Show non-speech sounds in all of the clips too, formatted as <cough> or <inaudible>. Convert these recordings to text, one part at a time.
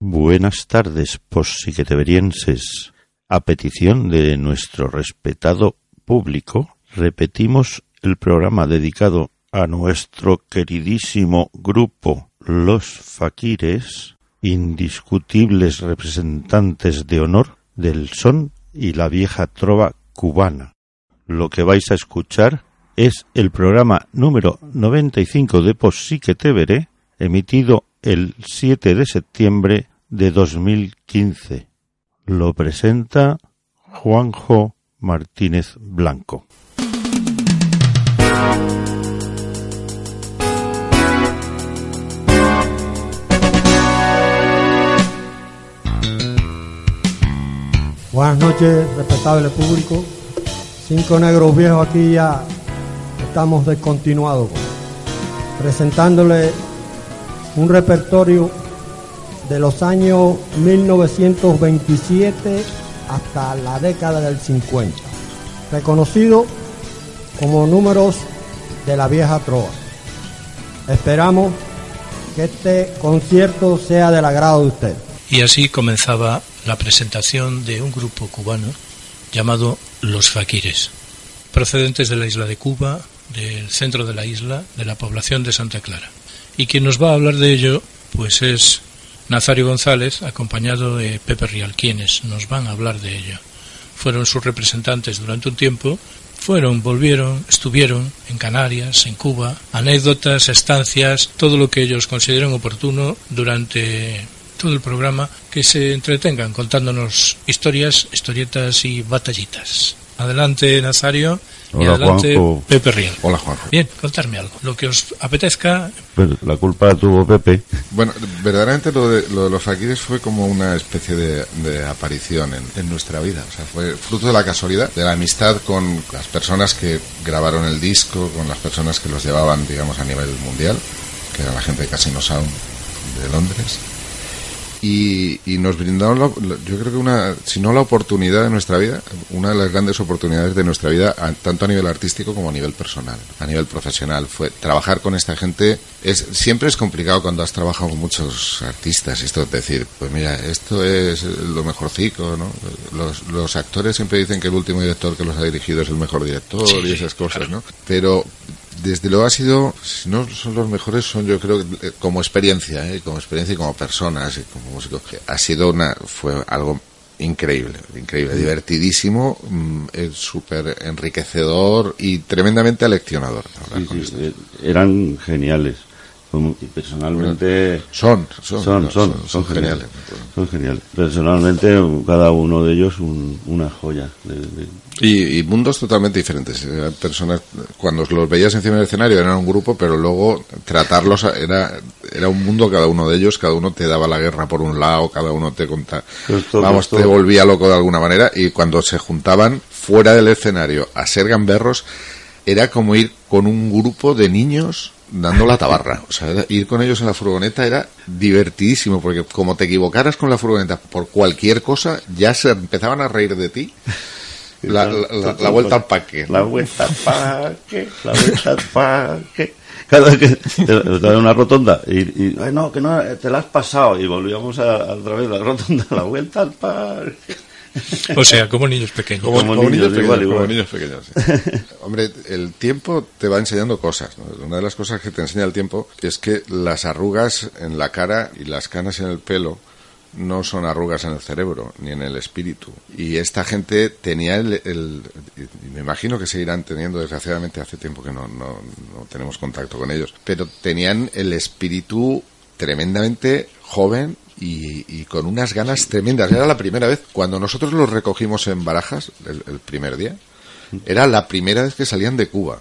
Buenas tardes, posiqueteverienses. A petición de nuestro respetado público, repetimos el programa dedicado a nuestro queridísimo grupo Los Faquires, indiscutibles representantes de honor del son y la vieja trova cubana. Lo que vais a escuchar es el programa número 95 de Posique emitido el 7 de septiembre de 2015. Lo presenta Juanjo Martínez Blanco. Buenas noches, respetable público. Cinco negros viejos aquí ya estamos descontinuados, presentándole un repertorio de los años 1927 hasta la década del 50, reconocido como números de la vieja trova. Esperamos que este concierto sea del agrado de usted. Y así comenzaba la presentación de un grupo cubano llamado Los Faquires, procedentes de la isla de Cuba, del centro de la isla, de la población de Santa Clara. Y quien nos va a hablar de ello, pues es Nazario González, acompañado de Pepe Rial, quienes nos van a hablar de ello. Fueron sus representantes durante un tiempo, fueron, volvieron, estuvieron en Canarias, en Cuba, anécdotas, estancias, todo lo que ellos consideren oportuno durante todo el programa, que se entretengan contándonos historias, historietas y batallitas. Adelante, Nazario. Y Hola, adelante, Juanjo. Pepe Rial. Hola, Juanjo. Bien, contarme algo. Lo que os apetezca. Pues la culpa tuvo Pepe. Bueno, verdaderamente lo de, lo de los faquires fue como una especie de, de aparición en, en nuestra vida. O sea, fue fruto de la casualidad, de la amistad con las personas que grabaron el disco, con las personas que los llevaban, digamos, a nivel mundial, que era la gente de Casino Sound de Londres. Y, y nos brindaron, la- yo creo que una, si no la oportunidad de nuestra vida, una de las grandes oportunidades de nuestra vida, a- tanto a nivel artístico como a nivel personal, a nivel profesional. Fue trabajar con esta gente. Es, siempre es complicado cuando has trabajado con muchos artistas. Esto es decir, pues mira, esto es lo mejorcico, ¿no? Los, los actores siempre dicen que el último director que los ha dirigido es el mejor director y esas cosas, ¿no? Pero desde luego ha sido, si no son los mejores, son yo creo que, eh, como experiencia, ¿eh? como experiencia y como personas y como músicos. Ha sido una, fue algo increíble, increíble, divertidísimo, mm, es súper enriquecedor y tremendamente aleccionador. Sí, sí, eh, eran geniales. Personalmente Son, son, son, son, son geniales. Son geniales. Personalmente, cada uno de ellos un- una joya. de- de- Y, y mundos totalmente diferentes. Eran personas, cuando los veías encima del escenario eran un grupo, pero luego tratarlos era, era un mundo cada uno de ellos, cada uno te daba la guerra por un lado, cada uno te contaba, Esto- vamos, esto- te volvía loco de alguna manera, y cuando se juntaban fuera del escenario a ser gamberros, era como ir con un grupo de niños dando la tabarra. O sea, ir con ellos en la furgoneta era divertidísimo, porque como te equivocaras con la furgoneta por cualquier cosa, ya se empezaban a reír de ti. <laughs> La, la- la- la vuelta al parque. La vuelta al parque, la vuelta al parque. Cada vez que en una rotonda y, y, ay no, que no, te la has pasado y volvíamos a, a otra vez la rotonda, la vuelta al parque. O sea, como niños pequeños. Como, Como como niños, niños, igual, pequeños, igual. como niños pequeños, sí. <laughs> Hombre, el tiempo te va enseñando cosas. ¿no? Una de las cosas que te enseña el tiempo es que las arrugas en la cara y las canas en el pelo no son arrugas en el cerebro ni en el espíritu. Y esta gente tenía el, el- y me imagino que seguirán teniendo, desgraciadamente hace tiempo que no, no, no tenemos contacto con ellos, pero tenían el espíritu tremendamente joven y, y con unas ganas tremendas. Era la primera vez, cuando nosotros los recogimos en Barajas, el, el primer día, era la primera vez que salían de Cuba.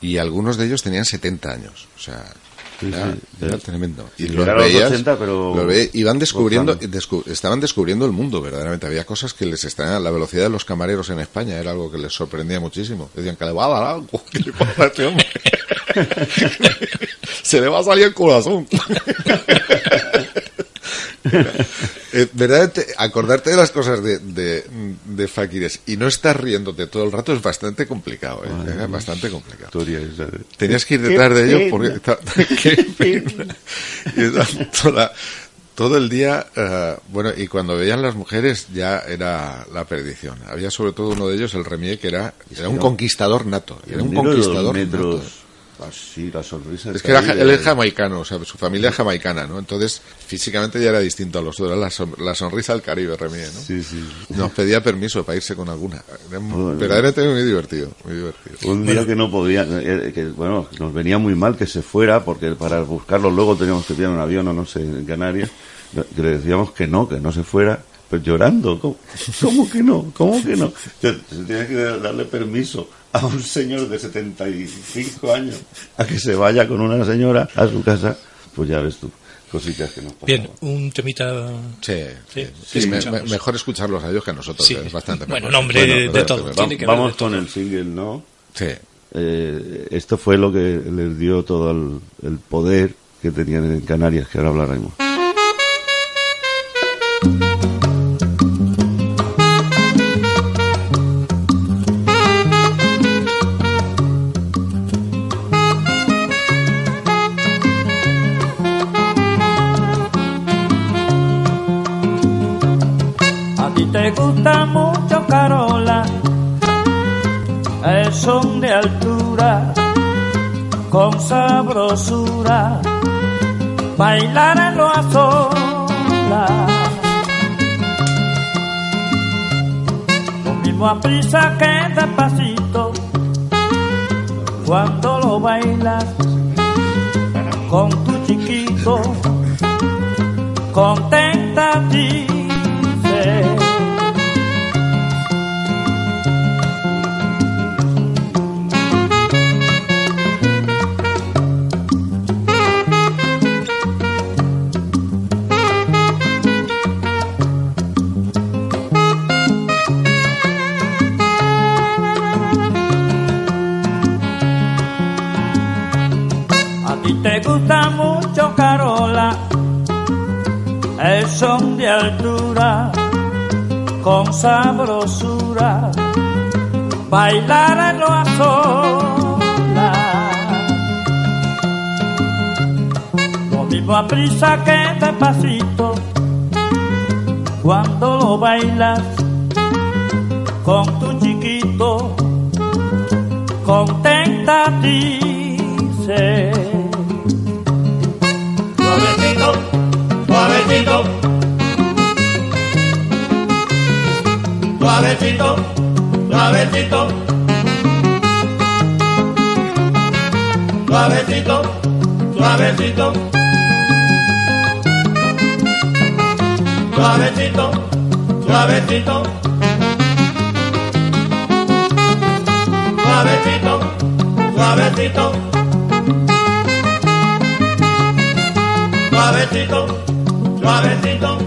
Y algunos de ellos tenían 70 años. O sea, Era, tremendo. Y los veías, 80, pero los iban descubriendo, descu- estaban descubriendo el mundo, verdaderamente. Había cosas que les extrañaban. La velocidad de los camareros en España era algo que les sorprendía muchísimo. Decían que le va a dar algo. ¿Qué le pasa a este hombre? <laughs> <laughs> Se le va a salir el corazón. <laughs> <laughs> Eh, verdaderamente, acordarte de las cosas de, de, de Fakires y no estar riéndote todo el rato es bastante complicado. ¿eh? Era bastante complicado. Historia esa de- Tenías que ir detrás de ellos porque ta- <laughs> qué pena. Y era toda- todo el día, eh, bueno, y cuando veían las mujeres ya era la perdición. Había sobre todo uno de ellos, el Remier, que era, era un conquistador nato. Era un conquistador metros, nato. Así, la sonrisa. Es que era, él es jamaicano, o sea, su familia es jamaicana, ¿no? Entonces, físicamente ya era distinto a los otros. Era la, son- la sonrisa del Caribe, Remier, ¿no? Sí, sí. Nos pedía permiso para irse con alguna. Era muy- Joder. verdaderamente muy divertido, muy divertido. Un día que no podía, eh, que bueno, nos venía muy mal que se fuera, porque para buscarlo luego teníamos que pillar un avión o no sé, en Canarias, que le decíamos que no, que no se fuera, pues llorando, ¿cómo, cómo que no? ¿Cómo que no? Se, se tenía que darle permiso a un señor de 75 años a que se vaya con una señora a su casa, pues ya ves tú, cositas que nos pasaban. Bien, un temita. Sí, Sí, sí, sí, me- escuchamos. me- mejor escucharlos a ellos que a nosotros, Sí. es bastante Bueno, mejor. no, hombre, de, Bueno, todo. pero- Tiene que Vamos de con todo. el single, ¿no? Sí. Eh, esto fue lo que les dio todo el, el poder que tenían en Canarias, que ahora hablaremos. Te gusta mucho Carola, el son de altura, con sabrosura, bailar en lo a solas. Lo mismo a prisa que despacito, cuando lo bailas con tu chiquito, contenta. A ti te gusta mucho Carola, el son de altura, con sabrosura, bailar en lo a solas. Lo mismo a prisa que despacito, cuando lo bailas con tu chiquito, contenta dice. Suavecito. Suavecito, suavecito. Suavecito, suavecito. Suavecito, suavecito. Suavecito, suavecito. Suavecito, suavecito.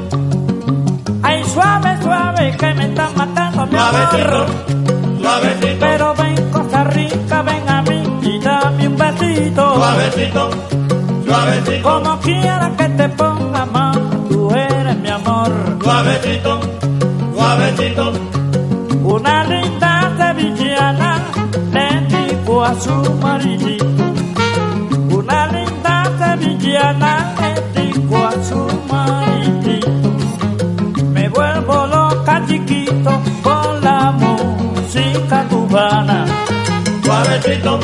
Ay, suave, suave, que me están matando mi amor. Suavecito. Pero ven, cosa rica, ven a mí y dame un besito. Suavecito, suavecito. Como quiera que te ponga más, tú eres mi amor. Suavecito, suavecito. Una linda sevillana le dijo a su maridito. Una linda sevillana le Suavecito,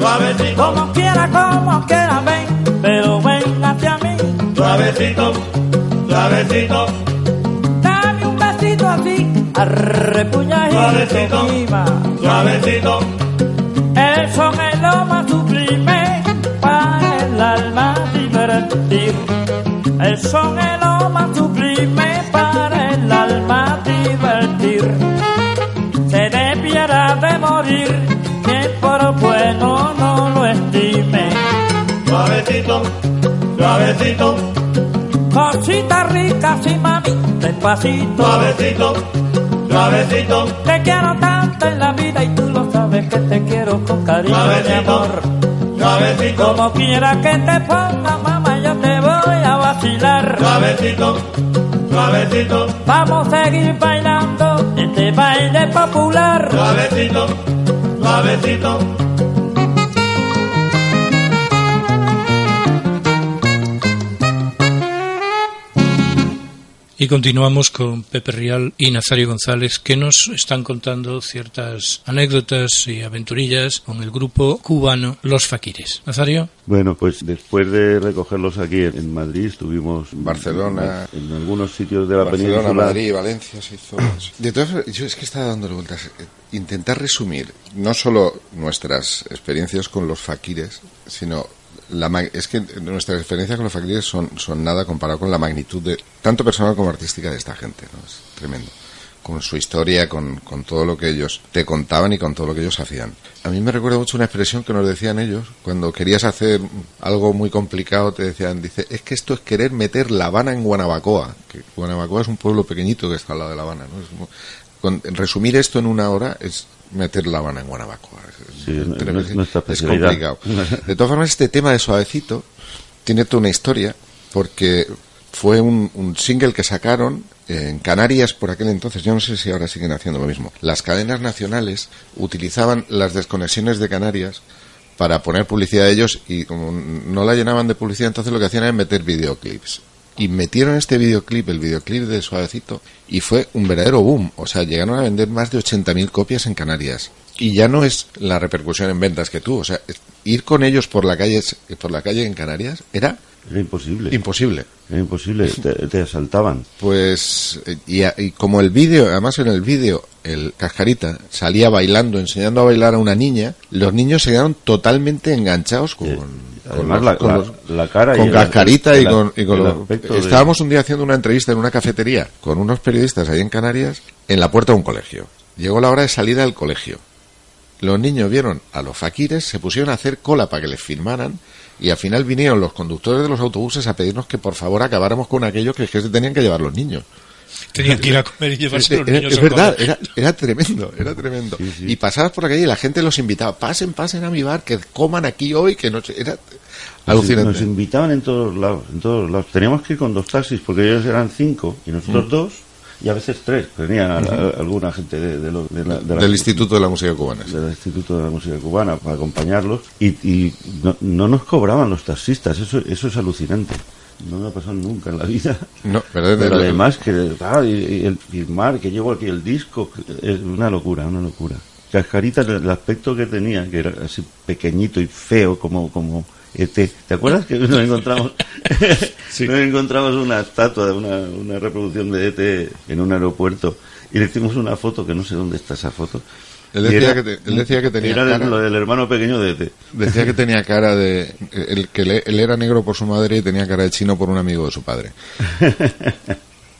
suavecito. Como quiera, como quiera, ven, pero ven hacia mí. Suavecito, suavecito. Dame un besito así, arrepuñadito Suavecito, encima. suavecito. El son es lo más sublime para el alma divertir. El son es lo más sublime suavecito, suavecito, Cosita rica, sí, mami, despacito. suavecito, suavecito, Te quiero tanto en la vida y tú lo sabes que te quiero con cariño, mi suavecito, amor. suavecito, Como quiera que te ponga, mamá, yo te voy a vacilar. suavecito, suavecito, Vamos a seguir bailando este baile popular. suavecito, suavecito. Y continuamos con Pepe Rial y Nazario González, que nos están contando ciertas anécdotas y aventurillas con el grupo cubano Los Faquires. Nazario, Bueno, pues después de recogerlos aquí en, en Madrid, estuvimos Barcelona. en algunos sitios de la Barcelona, península. Madrid, Valencia se hizo. De todas formas, yo es que estaba dándole vueltas. Intentar resumir no solo nuestras experiencias con los faquires, sino la es que nuestras experiencias con los faquires son, son nada comparado con la magnitud de tanto personal como artística de esta gente. ¿no? Es tremendo. Con su historia, con, con todo lo que ellos te contaban y con todo lo que ellos hacían. A mí me recuerda mucho una expresión que nos decían ellos cuando querías hacer algo muy complicado. Te decían, dice, es que esto es querer meter La Habana en Guanabacoa. Que Guanabacoa es un pueblo pequeñito que está al lado de La Habana. ¿no? Con- resumir esto en una hora es meter La Habana en Guanabacoa. Sí, no- es- no es complicado. De todas formas, este tema de Suavecito tiene toda una historia porque fue un, un single que sacaron en Canarias por aquel entonces. Yo no sé si ahora siguen haciendo lo mismo. Las cadenas nacionales utilizaban las desconexiones de Canarias para poner publicidad de ellos y como no la llenaban de publicidad, entonces lo que hacían era meter videoclips. Y metieron este videoclip, el videoclip de Suavecito, y fue un verdadero boom. O sea, llegaron a vender más de 80.000 copias en Canarias. Y ya no es la repercusión en ventas que tuvo. O sea, ir con ellos por la calle, por la calle en Canarias era Era imposible. imposible. Era imposible. Te, te asaltaban. Pues, y, a- y como el vídeo, además en el vídeo, el Cascarita salía bailando, enseñando a bailar a una niña, los niños se quedaron totalmente enganchados con, Eh, con además los- la- con la- los- la cara y con el- Cascarita y con, y con el los- aspecto de- Estábamos un día haciendo una entrevista en una cafetería con unos periodistas ahí en Canarias, en la puerta de un colegio. Llegó la hora de salida del colegio. Los niños vieron a los faquires, se pusieron a hacer cola para que les firmaran y al final vinieron los conductores de los autobuses a pedirnos que por favor acabáramos con aquello que que se tenían que llevar los niños. Tenían que ir a comer y llevarse a los niños es a verdad, era, era tremendo, era tremendo. Sí, sí. Y pasabas por la calle y la gente los invitaba, pasen, pasen a mi bar, que coman aquí hoy, que no era alucinante. nos invitaban en todos lados, en todos lados. Teníamos que ir con dos taxis porque ellos eran cinco y nosotros Mm. dos y a veces tres. Venían a- a- alguna gente de, de lo- de la- de la- Del Instituto de la Música Cubana. sí. del Instituto de la Música Cubana para acompañarlos y, y no, no nos cobraban los taxistas. Eso, eso es alucinante. No me ha pasado nunca en la vida. No, pero, además que ah, y- y el firmar, que llevo aquí el disco, es una locura, una locura. Cascarita, el aspecto que tenía, que era así pequeñito y feo como como ET. ¿Te acuerdas que nos encontramos <laughs> <laughs> nos encontramos una estatua, una, una reproducción de ET en un aeropuerto y le hicimos una foto que no sé dónde está esa foto. Él decía que te- él decía que tenía era cara- lo del hermano pequeño de E ET. Decía que tenía cara de. El, que le- él era negro por su madre y tenía cara de chino por un amigo de su padre. <laughs>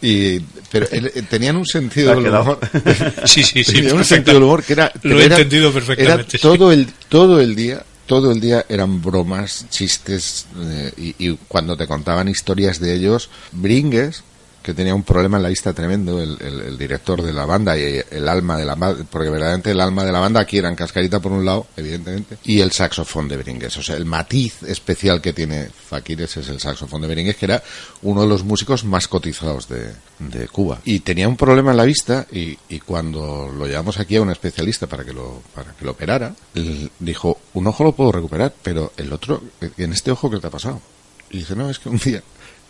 Y, pero él- eh, tenían un sentido del humor. <laughs> Sí, sí, sí. Tenían un sentido del humor que era. Lo he era- entendido perfectamente. Era todo el, todo el día. Todo el día eran bromas, chistes, eh, y, y cuando te contaban historias de ellos, Bringues, que tenía un problema en la vista tremendo, el, director de la banda y el alma de la banda, porque verdaderamente el alma de la banda aquí eran Cascarita por un lado, evidentemente, y el saxofón de Bringues. O sea, el matiz especial que tiene Fakires es el saxofón de Bringues, que era uno de los músicos más cotizados de, Cuba. Y tenía un problema en la vista y, cuando lo llevamos aquí a un especialista para que lo, para que lo operara, dijo, un ojo lo puedo recuperar, pero el otro, en este ojo, ¿qué te ha pasado? Y dice, no, es que un día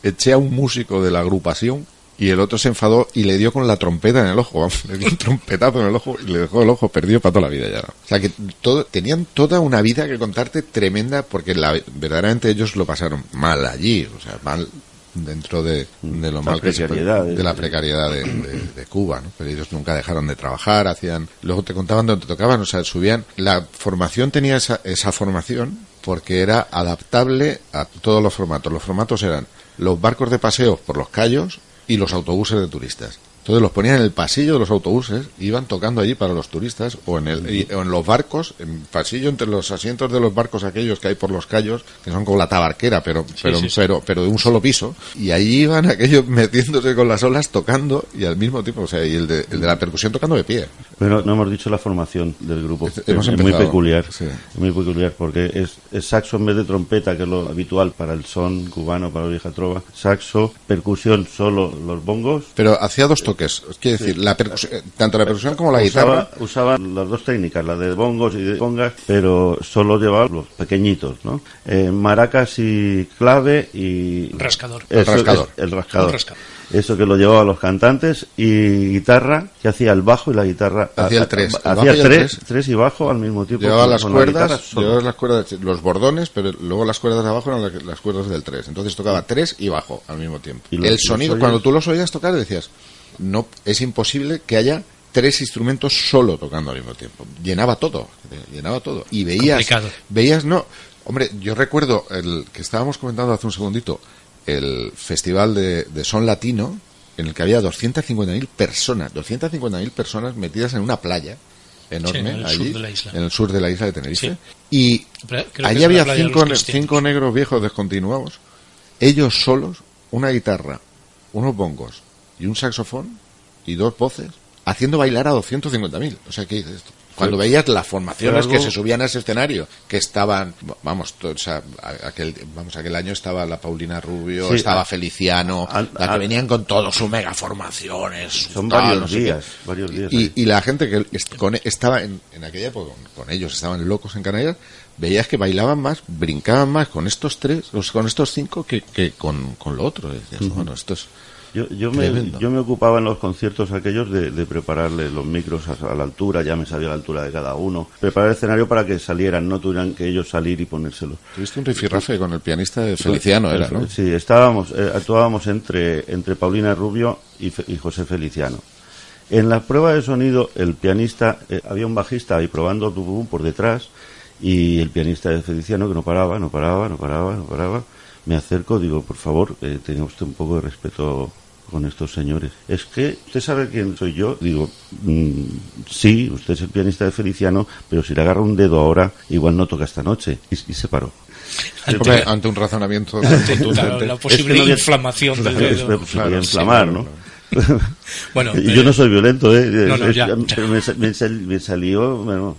eché a un músico de la agrupación y el otro se enfadó y le dio con la trompeta en el ojo, vamos, le dio un trompetazo en el ojo y le dejó el ojo perdido para toda la vida ya. O sea que todo, tenían toda una vida que contarte tremenda porque la, verdaderamente ellos lo pasaron mal allí, o sea, mal dentro de, de lo La mal que se de eh. la precariedad de, de- de Cuba, ¿no? Pero ellos nunca dejaron de trabajar, hacían, luego te contaban donde te tocaban, o sea, subían, la formación tenía esa, esa formación porque era adaptable a todos los formatos. Los formatos eran los barcos de paseo por los callos y los autobuses de turistas. Entonces los ponían en el pasillo de los autobuses, iban tocando allí para los turistas, o en, el, y- o en los barcos, en pasillo entre los asientos de los barcos aquellos que hay por los callos, que son como la tabarquera, pero, pero, sí, sí. pero, pero de un solo piso, y allí iban aquellos <laughs> metiéndose con las olas tocando, y al mismo tiempo, o sea, y el de, el de la percusión tocando de pie. Pero no hemos dicho la formación del grupo. Es muy peculiar. Es muy peculiar porque es, es saxo en vez de trompeta, que es lo habitual para el son cubano, para la vieja trova. Saxo, percusión, solo los bongos. Pero hacía dos toques, quiere decir, la percusión- eh, tanto la percusión como la guitarra, Usaba, usaba las dos técnicas, la de bongos y de congas, pero solo llevaba los pequeñitos, ¿no? Eh, maracas y clave y... Rascador. Eso El rascador. es el rascador. Un rascador. Eso que lo llevaban los cantantes y guitarra, que hacía el bajo y la guitarra. Hacía el tres. El bajo Hacía el tres, tres. tres y bajo al mismo tiempo. Llevaba con- las con la guitarra cuerdas, solo. llevaba las cuerdas, los bordones, pero luego las cuerdas de abajo eran la- las cuerdas del 3. Entonces tocaba 3 y bajo al mismo tiempo. Y los- el los sonido, cuando tú los oías tocar, decías, no, es imposible que haya tres instrumentos solo tocando al mismo tiempo. Llenaba todo, llenaba todo. Y veías, Complicado. veías, no, hombre, yo recuerdo el que estábamos comentando hace un segundito, el festival de, de son latino, en el que había 250.000 personas, 250.000 personas metidas en una playa enorme Sí, en el sur allí, de la isla. en el sur de la isla de Tenerife. Sí. Y allí había cinco, ne- cinco negros viejos descontinuados, ellos solos, una guitarra, unos bongos y un saxofón y dos voces, haciendo bailar a 250.000. O sea, ¿qué dices esto? Cuando veías las formaciones que se subían a ese escenario, que estaban, vamos, o sea, aquel, vamos, aquel año estaba la Paulina Rubio, Sí, estaba Feliciano, al- la que venían con todo su mega formaciones. Son tal, varios no sé qué. días, varios días. Y, y la gente que con- estaba en, en aquella época con, con ellos, estaban locos en Canarias, veías que bailaban más, brincaban más con estos tres, con estos cinco, que, que con, con lo otro. Decías, bueno, esto es... Yo, yo, me, yo me ocupaba en los conciertos aquellos de, de prepararle los micros a, a la altura, ya me sabía la altura de cada uno, preparar el escenario para que salieran, no tuvieran que ellos salir y ponérselo. Tuviste un rifirrafe con el pianista de Feliciano, era, ¿no? Sí, estábamos, eh, actuábamos entre, entre Paulina Rubio y, Fe- y José Feliciano. En la prueba de sonido, el pianista, eh, había un bajista ahí probando por detrás, y el pianista de Feliciano, que no paraba, no paraba, no paraba, no paraba, me acerco, digo, por favor, eh, tenga usted un poco de respeto con estos señores. Es que, ¿usted sabe quién soy yo? Digo, "Mm, sí, usted es el pianista de Feliciano, pero si le agarro un dedo ahora, igual no toca esta noche. Y, y se paró. Ante un razonamiento Ante la, la posible Es que no había- inflamación del Claro, dedo. Claro, sí, inflamar, no, ¿no? no, Bueno, Y eh, yo no soy violento, ¿eh? No, no, ya, ya. pero me, sa- me sal- me salió, bueno,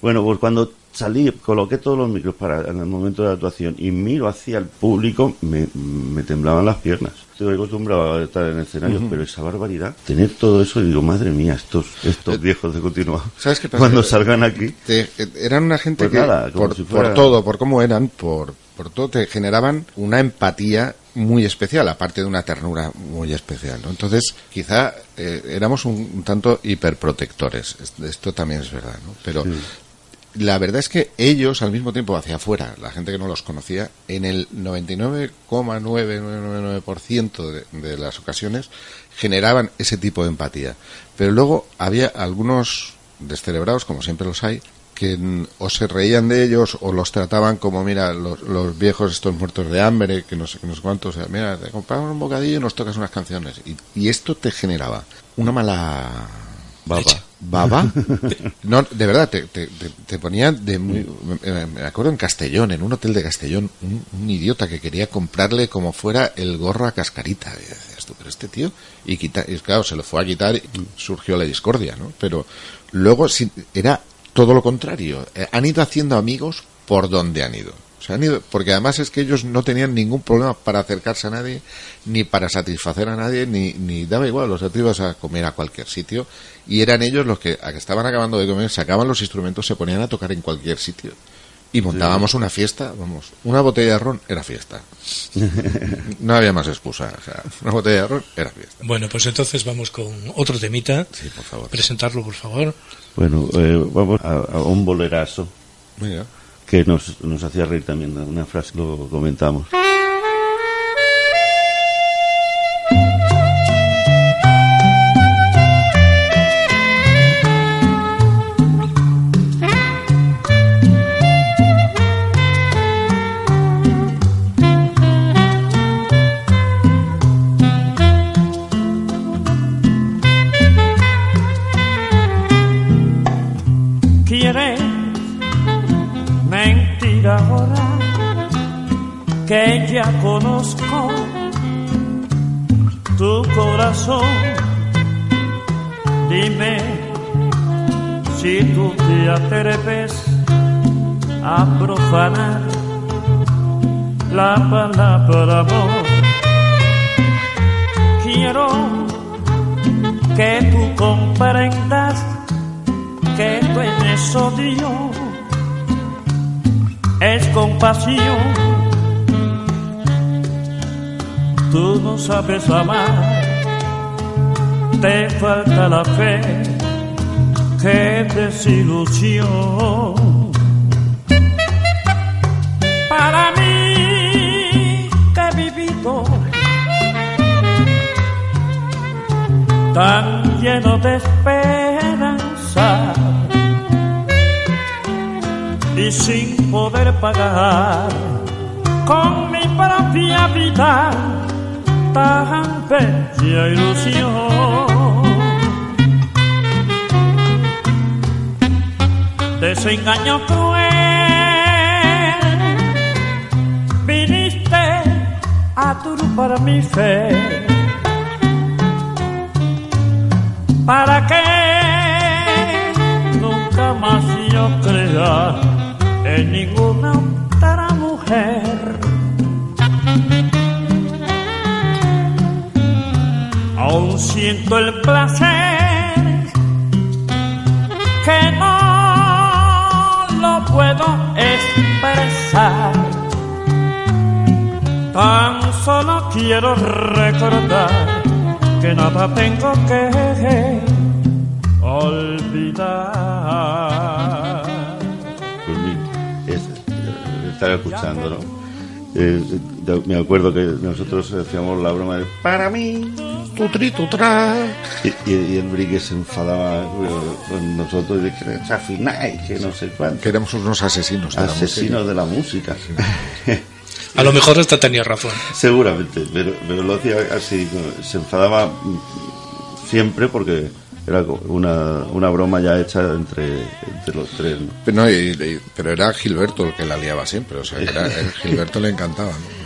bueno, pues cuando salí, coloqué todos los micros para en el momento de la actuación y miro hacia el público, me, me temblaban las piernas. Estoy acostumbrado a estar en escenarios, pero esa barbaridad, tener todo eso, y digo, madre mía, estos, estos viejos de continuado. Eh, ¿Sabes qué pasa? Cuando salgan aquí, Te- eh, eran una gente Pues que nada, por, si fuera- por todo, por cómo eran, por, por todo, te generaban una empatía muy especial, aparte de una ternura muy especial. ¿no? Entonces, quizá eh, éramos un, un tanto hiperprotectores. Es- Esto también es verdad, ¿no? Pero la verdad es que ellos, al mismo tiempo, hacia afuera, la gente que no los conocía, en el 99,9999% de, de las ocasiones generaban ese tipo de empatía. Pero luego había algunos descerebrados, como siempre los hay, que o se reían de ellos o los trataban como, mira, los, los viejos estos muertos de hambre, que no sé, que no sé cuántos, o sea, mira, te compramos un bocadillo y nos tocas unas canciones. Y, y esto te generaba una mala baba. Baba. <laughs> No, de verdad, te, te, te, te ponía de muy... Me, acuerdo en Castellón, en un hotel de Castellón, un, idiota que quería comprarle como fuera el gorro a cascarita. Y decías tú, pero este tío... Y, quita, y claro, se lo fue a quitar y surgió la discordia, ¿no? Pero luego era todo lo contrario. Eh, han ido haciendo amigos por donde han ido. O sea, han ido, porque además es que ellos no tenían ningún problema para acercarse a nadie, ni para satisfacer a nadie, ni, ni daba igual, o sea, tú ibas a comer a cualquier sitio, y eran ellos los que, a que estaban acabando de comer, sacaban los instrumentos, se ponían a tocar en cualquier sitio. Y montábamos una fiesta, vamos, una botella de ron era fiesta. <laughs> No había más excusa, o sea, una botella de ron era fiesta. bueno, pues entonces vamos con otro temita. Sí, por favor. Presentarlo, por favor. Bueno, eh, vamos a, a un bolerazo Mira. Que nos, nos hacía reír también, una frase lo comentamos. Corazón. Dime si tú te atreves a profanar la palabra amor. Quiero que tú comprendas que tú eres odio, es compasión. Tú no sabes amar, te falta la fe, qué desilusión. Para mí que he vivido tan lleno de esperanza y sin poder pagar con mi propia vida tan bella ilusión. Desengaño cruel, viniste a turbar mi fe. para que nunca más yo crea en ninguna otra mujer. Aún siento el placer Tan solo quiero recordar que nada tengo que olvidar. Pues mira, es- estaba escuchando, ¿no? Eh, me acuerdo que nosotros hacíamos la broma de para mí, tutri, tutra. Y, y, y el Brigue se enfadaba eh, con nosotros y que desafináis, que no sé cuánto. Que éramos unos asesinos. de la Asesinos de la música. A lo mejor hasta tenía razón. Seguramente, pero, pero lo hacía así, se enfadaba siempre porque era una, una broma ya hecha entre, entre los tres. ¿no? Pero, no, y- y- pero era Gilberto el que la liaba siempre, o sea, que era, Gilberto le encantaba, ¿no?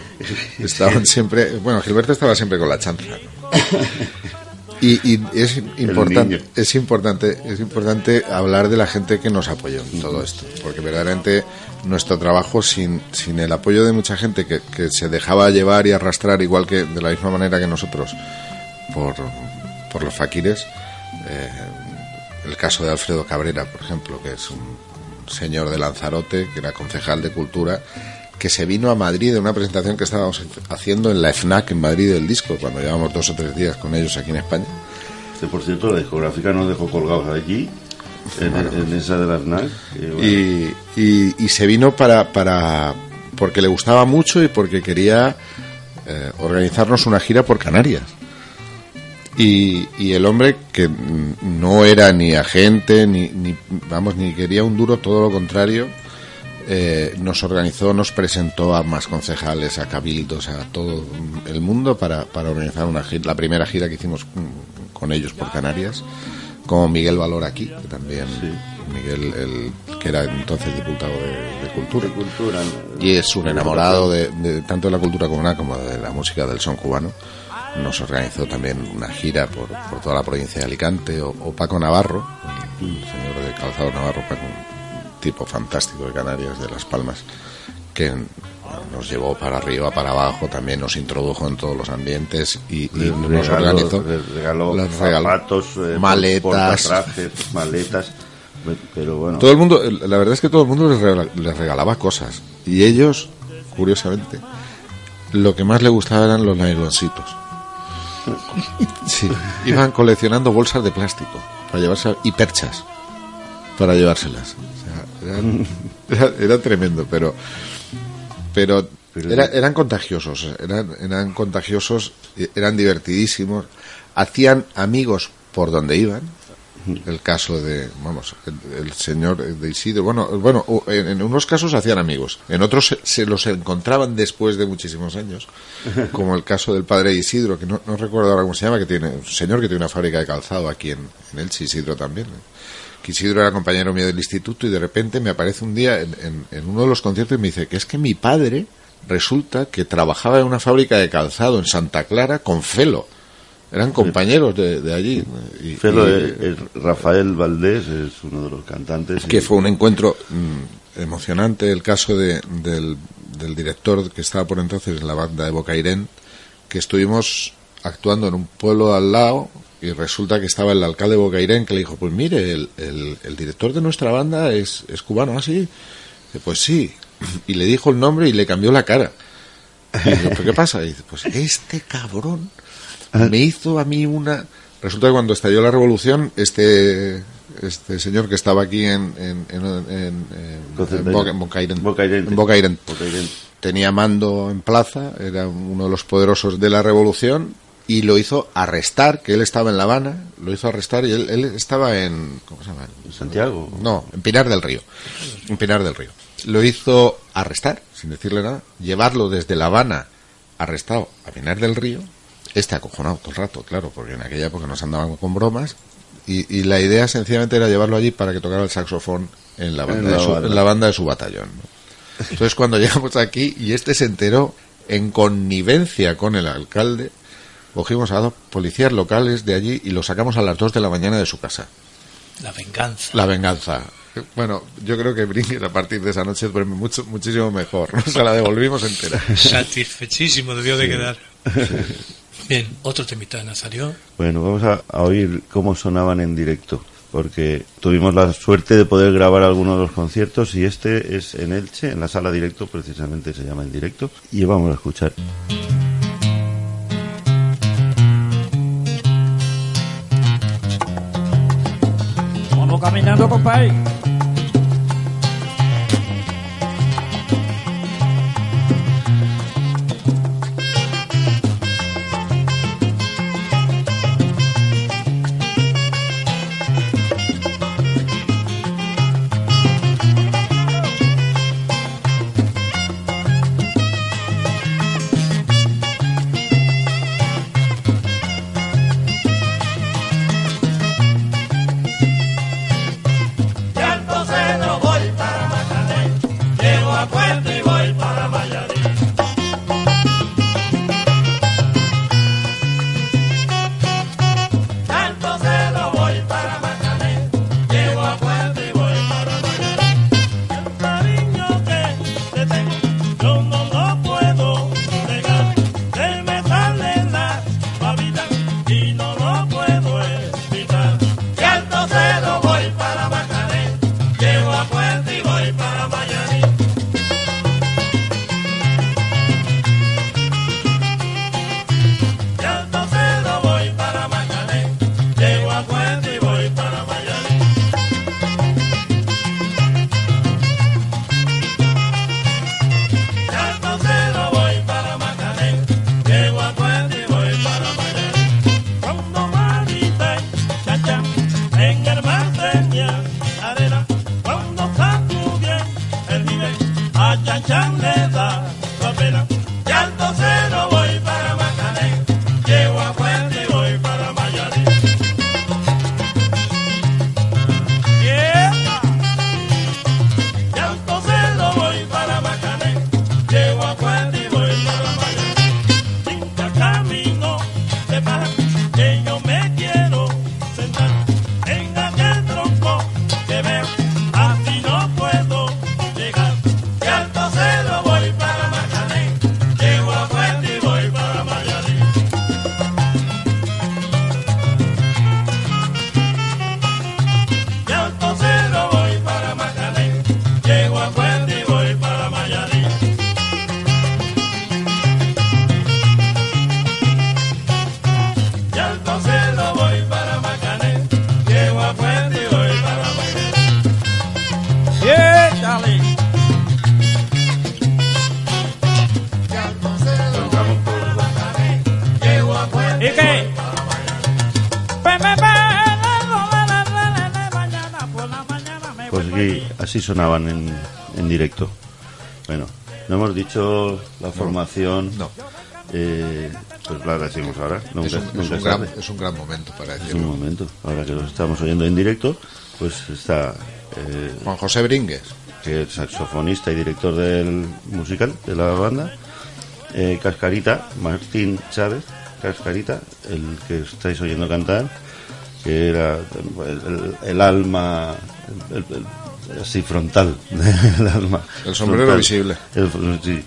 <laughs> Estaban siempre, bueno, Gilberto estaba siempre con la chanza, ¿no? <laughs> Y, y es importante, es importante, es importante hablar de la gente que nos apoyó en todo esto, porque verdaderamente nuestro trabajo sin, sin el apoyo de mucha gente que, que se dejaba llevar y arrastrar igual que de la misma manera que nosotros por, por los faquires, eh, el caso de Alfredo Cabrera, por ejemplo, que es un señor de Lanzarote, que era concejal de Cultura, que se vino a Madrid de una presentación que estábamos haciendo en la FNAC en Madrid del disco, cuando llevamos dos o tres días con ellos aquí en España. Que por cierto, la discográfica nos dejó colgados allí, en, en esa de las NAC. y bueno, Y, y- y se vino para, para porque le gustaba mucho y porque quería eh, organizarnos una gira por Canarias. Y, y el hombre que no era ni agente ni, ni vamos ni quería un duro todo lo contrario eh, nos organizó nos presentó a más concejales a cabildos a todo el mundo para, para organizar una gira, la primera gira que hicimos mm, con ellos por Canarias como Miguel Valor aquí que también Miguel el, que era entonces diputado de, de cultura de cultura. ¿no? y es un enamorado de, de- tanto de la cultura cubana como de la música del son cubano. Nos organizó también una gira por, por toda la provincia de Alicante, o, o Paco Navarro, el señor de Calzado Navarro, Paco, tipo fantástico de Canarias, de Las Palmas, que nos llevó para arriba, para abajo, también nos introdujo en todos los ambientes y, y nos organizó. regaló les regaló zapatos, eh, maletas. portatrajes, maletas. Pero bueno, Todo el mundo, la verdad es que todo el mundo les, regala- les regalaba cosas. Y ellos, curiosamente, lo que más les gustaba eran los nyloncitos. <laughs> Sí, iban coleccionando bolsas de plástico para llevarse y perchas para llevárselas. Eran- <laughs> era, era tremendo, pero pero era- eran contagiosos, eran, eran contagiosos, eran divertidísimos, hacían amigos por donde iban. El caso de, vamos, el, el señor de Isidro, bueno, bueno, en, en unos casos hacían amigos, en otros se, se los encontraban después de muchísimos años, <laughs> como el caso del padre Isidro, que no, no recuerdo ahora cómo se llama, que tiene, un señor que tiene una fábrica de calzado aquí en, en Elche, Isidro también. Que Isidro era compañero mío del instituto y de repente me aparece un día en, en- en uno de los conciertos y me dice que es que mi padre resulta que trabajaba en una fábrica de calzado en Santa Clara con Felo. Eran compañeros de, de allí. Y- Felo, y- el Rafael Valdés es uno de los cantantes. que y- fue un encuentro mm, emocionante el caso de- del, del director que estaba por entonces en la banda de Bocairén, que estuvimos actuando en un pueblo al lado y resulta que estaba el alcalde de Bocairén que le dijo, pues mire, el, el- el director de nuestra banda es, es cubano, así. Dice, pues sí. Y le dijo el nombre y le cambió la cara. Y ¿pero qué pasa? Y dice, pues este cabrón me hizo a mí una... Resulta que cuando estalló la revolución, este este señor que estaba aquí en, en, en, en- en- en Boca- en Bocairén, tenía mando en plaza, era uno de los poderosos de la revolución y lo hizo arrestar, que él estaba en La Habana, lo hizo arrestar y él, él estaba en... ¿Cómo se llama? Santiago. No, en Pinar del Río. En Pinar del Río. Lo hizo arrestar, sin decirle nada, llevarlo desde La Habana arrestado a Pinar del Río. Este acojonado todo el rato, claro, porque en aquella época nos andaban con bromas. Y, y la idea sencillamente era llevarlo allí para que tocara el saxofón en la banda, En la de, su, banda. en la banda de su batallón. ¿no? Entonces cuando <laughs> llegamos aquí y este se enteró en connivencia con el alcalde, cogimos a dos policías locales de allí y lo sacamos a las 2 de la mañana de su casa. La venganza. La venganza. Bueno, yo creo que Brinker a partir de esa noche duerme mucho, muchísimo mejor. <laughs> Se la devolvimos entera. Satisfechísimo debió de quedar. <laughs> Bien, otro temita, Nazario. Bueno, vamos a, a oír cómo sonaban en directo, porque tuvimos la suerte de poder grabar algunos de los conciertos y este es en Elche, en la sala directo, precisamente se llama en directo, y vamos a escuchar. Vamos caminando, compadre. Sonaban en, en directo. Bueno, no hemos dicho la formación. No. Eh, pues la decimos ahora. Nunca, Es un, nunca es un gran, tarde. es un gran momento para Es un decirlo. momento. Ahora que los estamos oyendo en directo, pues está eh, Juan José Bringues, que es saxofonista y director del musical de la banda. Eh, Cascarita, Martín Chávez, Cascarita, el que estáis oyendo cantar, que era el, el- el alma, el- así frontal, <laughs> el alma. El sombrero frontal. visible. El- sí,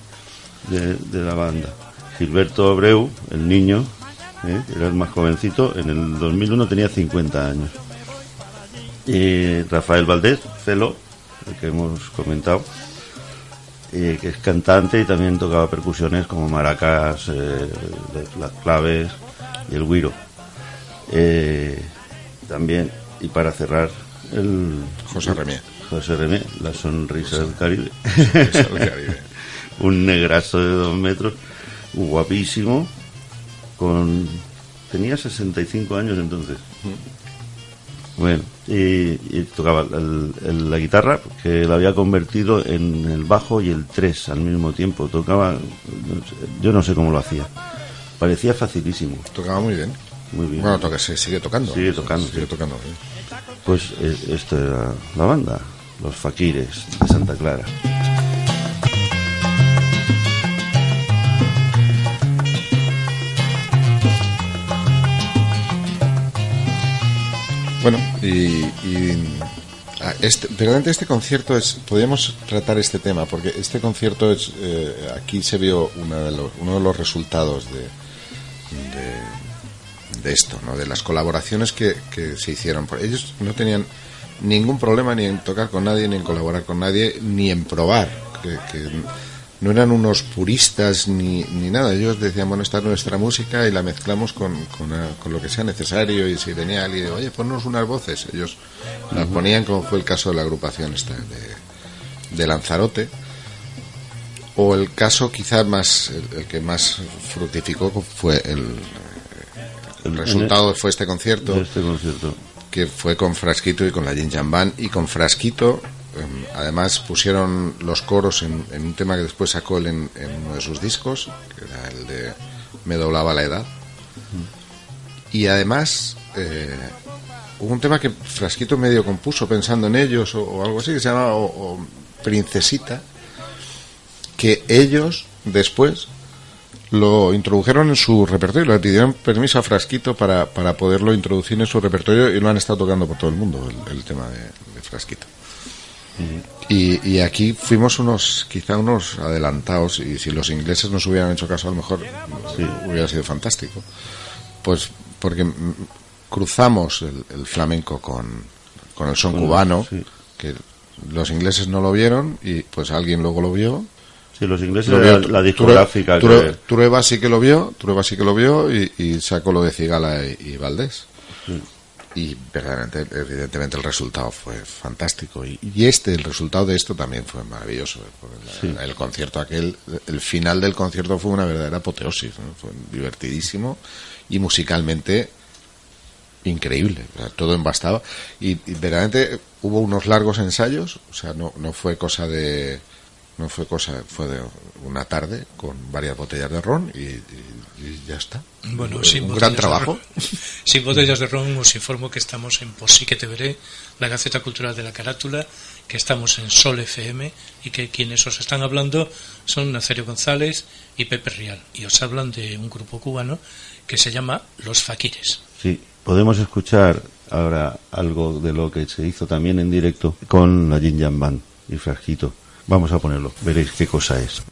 de, de la banda. Gilberto Abreu, el niño, ¿eh? era el más jovencito, en el 2001 tenía 50 años. Y Rafael Valdés, Celo, el que hemos comentado, eh, que es cantante y también tocaba percusiones como maracas, eh, las claves y el güiro. Eh, también, y para cerrar, el José Remier. José Remé, la sonrisa del Caribe. Sonrisa del Caribe. <laughs> Un negrazo de dos metros, guapísimo, con... Tenía 65 años entonces. Bueno, y, y tocaba el- el- la guitarra, que la había convertido en el bajo y el tres al mismo tiempo. Tocaba, yo no sé cómo lo hacía. Parecía facilísimo, Tocaba muy bien. muy bien. Bueno, toca, se sigue tocando. Sigue tocando, Sigue sí. tocando. sí. Pues eh, esto era la banda, los Faquires de Santa Clara. Bueno, y, y, ah, este, este concierto es, podríamos tratar este tema, porque este concierto es, eh, aquí se vio una de los- uno de los resultados de, de, esto, ¿no? de las colaboraciones que, que se hicieron. Ellos no tenían ningún problema ni en tocar con nadie, ni en colaborar con nadie, ni en probar, que, que no eran unos puristas ni, ni nada. Ellos decían, bueno, esta es nuestra música y la mezclamos con, con, ah, con lo que sea necesario. Y si venía alguien, oye, ponnos unas voces, ellos las ponían, como fue el caso de la agrupación esta de, de Lanzarote. O el caso quizá más, el, el que más fructificó fue el, el resultado fue este concierto este concierto. Que fue con Frasquito y con la Jin Jan Band. Y con Frasquito, em, además, pusieron los coros en, en un tema que después sacó él en, en uno de sus discos, que era el de Me doblaba la edad. Y además, eh, hubo un tema que Frasquito medio compuso pensando en ellos o, o algo así, que se llama o- o Princesita, que ellos después lo introdujeron en su repertorio, le pidieron permiso a Frasquito para, para poderlo introducir en su repertorio y lo han estado tocando por todo el mundo, el, el tema de, de Frasquito. Y, y aquí fuimos unos, quizá unos adelantados, y si los ingleses nos hubieran hecho caso, a lo mejor hubiera sido fantástico. Pues porque cruzamos el, el flamenco con, con el son cubano, sí. que los ingleses no lo vieron, y pues alguien luego lo vio, Sí, los ingleses, lo era vio la discográfica que... Trueba sí que lo vio, Trueba sí que lo vio y, y sacó lo de Cigala y, y Valdés. Y verdaderamente, evidentemente el resultado fue fantástico. Y, y este, el resultado de esto también fue maravilloso. eh, El concierto aquel, el final del concierto fue una verdadera apoteosis. ¿no? Fue divertidísimo y musicalmente increíble. o sea, todo embastaba. Y, y verdaderamente hubo unos largos ensayos, o sea, no, no fue cosa de no fue cosa, fue de una tarde con varias botellas de ron y, y- y ya está. Bueno, un sin gran trabajo. ron. Sin botellas de ron, os informo que estamos en Por sí que te veré, la Gaceta Cultural de la Carátula, que estamos en Sol FM y que quienes os están hablando son Nazario González y Pepe Rial. Y os hablan de un grupo cubano que se llama Los Faquires. Sí, podemos escuchar ahora algo de lo que se hizo también en directo con la Jin Jan Band y Frasquito. Vamos a ponerlo, veréis qué cosa es.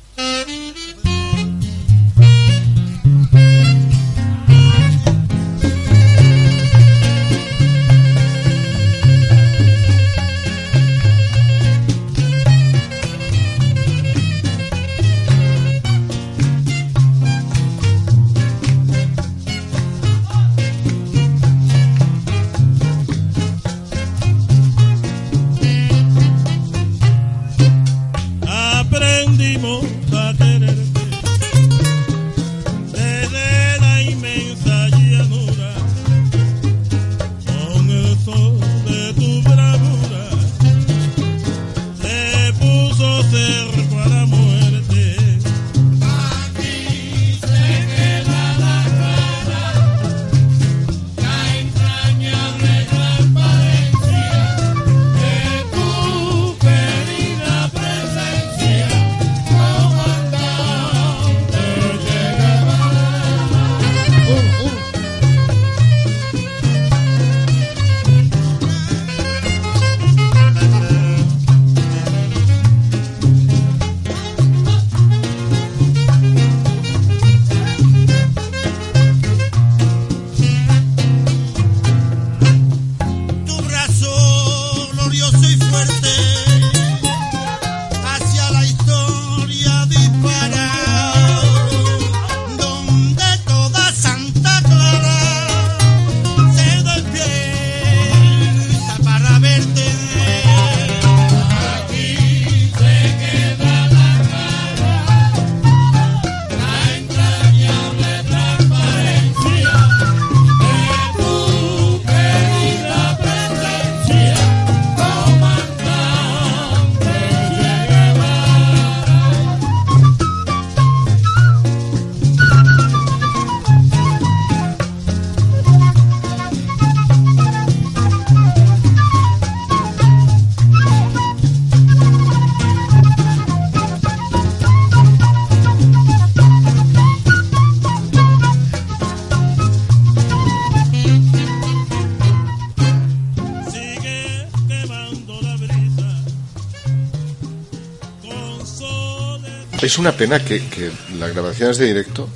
Es una pena que, que las grabaciones de directo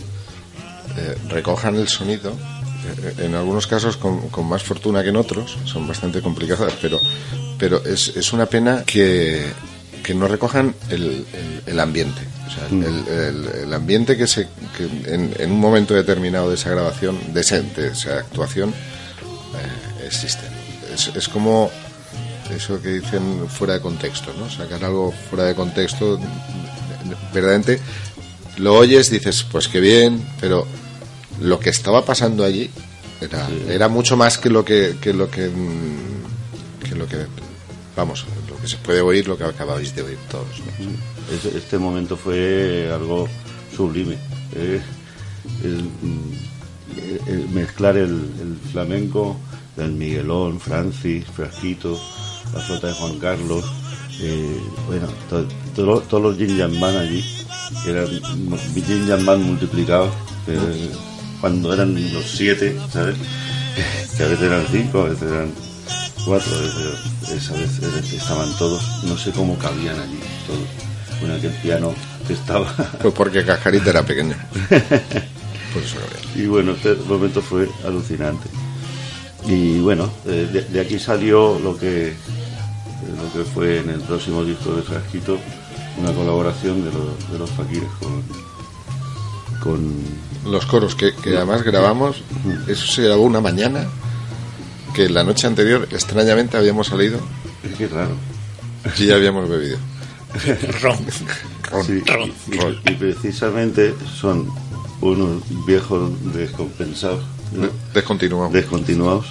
eh, recojan el sonido, eh, en algunos casos con, con más fortuna que en otros, son bastante complicadas, pero, pero es, es una pena que, que no recojan el, el- el ambiente. O sea, Mm. el, ambiente que, se, que en, en un momento determinado de esa grabación, de esa actuación, eh, existe. Es, es como eso que dicen fuera de contexto, ¿no? Sacar algo fuera de contexto, verdaderamente lo oyes, dices, pues qué bien, pero lo que estaba pasando allí era, era mucho más que lo que, que lo que mm, que lo que vamos, lo que se puede oír, lo que acabáis de oír todos. Este momento fue algo sublime. eh, el, mm, el mezclar el, el flamenco del Miguelón, Francis, Frasquito, la flota de Juan Carlos, eh, bueno, to- to- todos los Jin Yang Ban allí, que eran Jin Yang Ban multiplicados, eh, cuando eran los siete, ¿sabes? <laughs> Que a veces eran cinco, a veces eran cuatro, esa vez estaban todos, no sé cómo cabían allí todos, con aquel piano que estaba. <laughs> Pues porque Cascarita era pequeña. <laughs> Por eso cabía. Y bueno, este momento fue alucinante. Y bueno, eh, de, de aquí salió lo que, lo que fue en el próximo disco de Frasquito, una colaboración de los, de los Fakires con, con Los coros que, que además grabamos, eso se grabó una mañana que la noche anterior extrañamente habíamos salido Es que raro. y ya habíamos bebido. <laughs> Ron. Sí, y, y precisamente son unos viejos descompensados, ¿no? Descontinuamos. descontinuados,